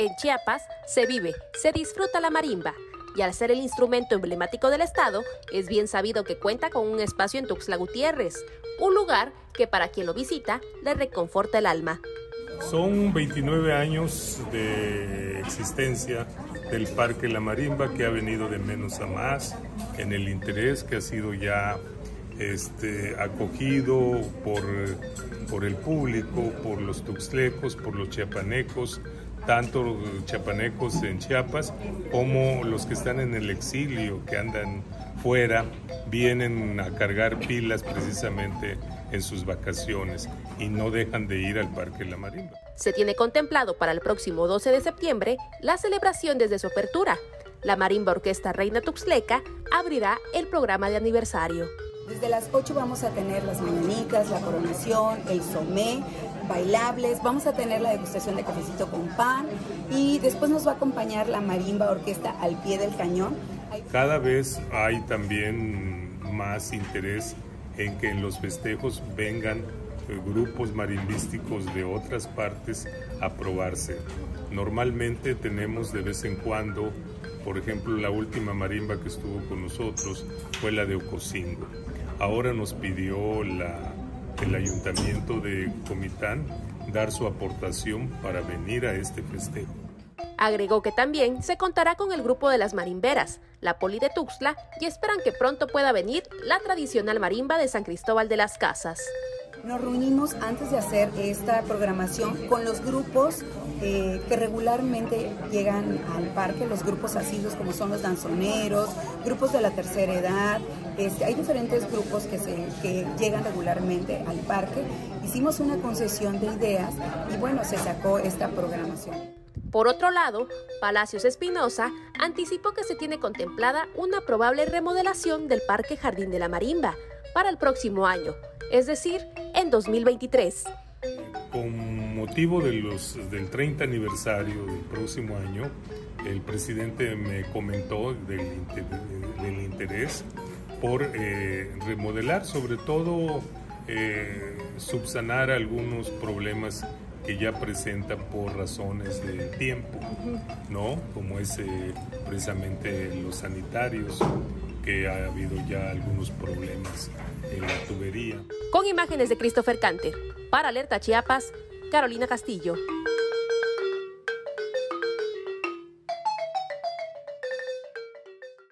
En Chiapas se vive, se disfruta la marimba y al ser el instrumento emblemático del Estado, es bien sabido que cuenta con un espacio en Tuxtla Gutiérrez, un lugar que para quien lo visita le reconforta el alma. Son 29 años de existencia del Parque La Marimba que ha venido de menos a más en el interés que ha sido ya este, acogido por, por el público, por los tuxtlecos, por los chiapanecos, tanto chiapanecos en Chiapas como los que están en el exilio, que andan fuera, vienen a cargar pilas precisamente en sus vacaciones y no dejan de ir al Parque La Marimba. Se tiene contemplado para el próximo 12 de septiembre la celebración desde su apertura. La Marimba Orquesta Reina Tuxtleca abrirá el programa de aniversario. Desde las 8 vamos a tener las mañanitas, la coronación, el somé, bailables, vamos a tener la degustación de cafecito con pan y después nos va a acompañar la marimba orquesta al pie del cañón. Cada vez hay también más interés en que en los festejos vengan eh, grupos marimbísticos de otras partes a probarse. Normalmente tenemos de vez en cuando, por ejemplo, la última marimba que estuvo con nosotros fue la de Ocosingo. Ahora nos pidió el ayuntamiento de Comitán dar su aportación para venir a este festejo. Agregó que también se contará con el grupo de las marimberas, la Poli de Tuxtla, y esperan que pronto pueda venir la tradicional marimba de San Cristóbal de las Casas. Nos reunimos antes de hacer esta programación con los grupos eh, que regularmente llegan al parque, los grupos asidos como son los danzoneros, grupos de la tercera edad, este, hay diferentes grupos que, se, que llegan regularmente al parque. Hicimos una concesión de ideas y bueno, se sacó esta programación. Por otro lado, Palacios Espinosa anticipó que se tiene contemplada una probable remodelación del Parque Jardín de la Marimba para el próximo año, es decir, en 2023. Con motivo de los, del 30 aniversario del próximo año, el presidente me comentó del, del interés por eh, remodelar, sobre todo eh, subsanar algunos problemas que ya presenta por razones de tiempo, ¿no? Como es eh, precisamente los sanitarios, que ha habido ya algunos problemas en la tubería. Con imágenes de Christopher Canter, para Alerta Chiapas, Carolina Castillo.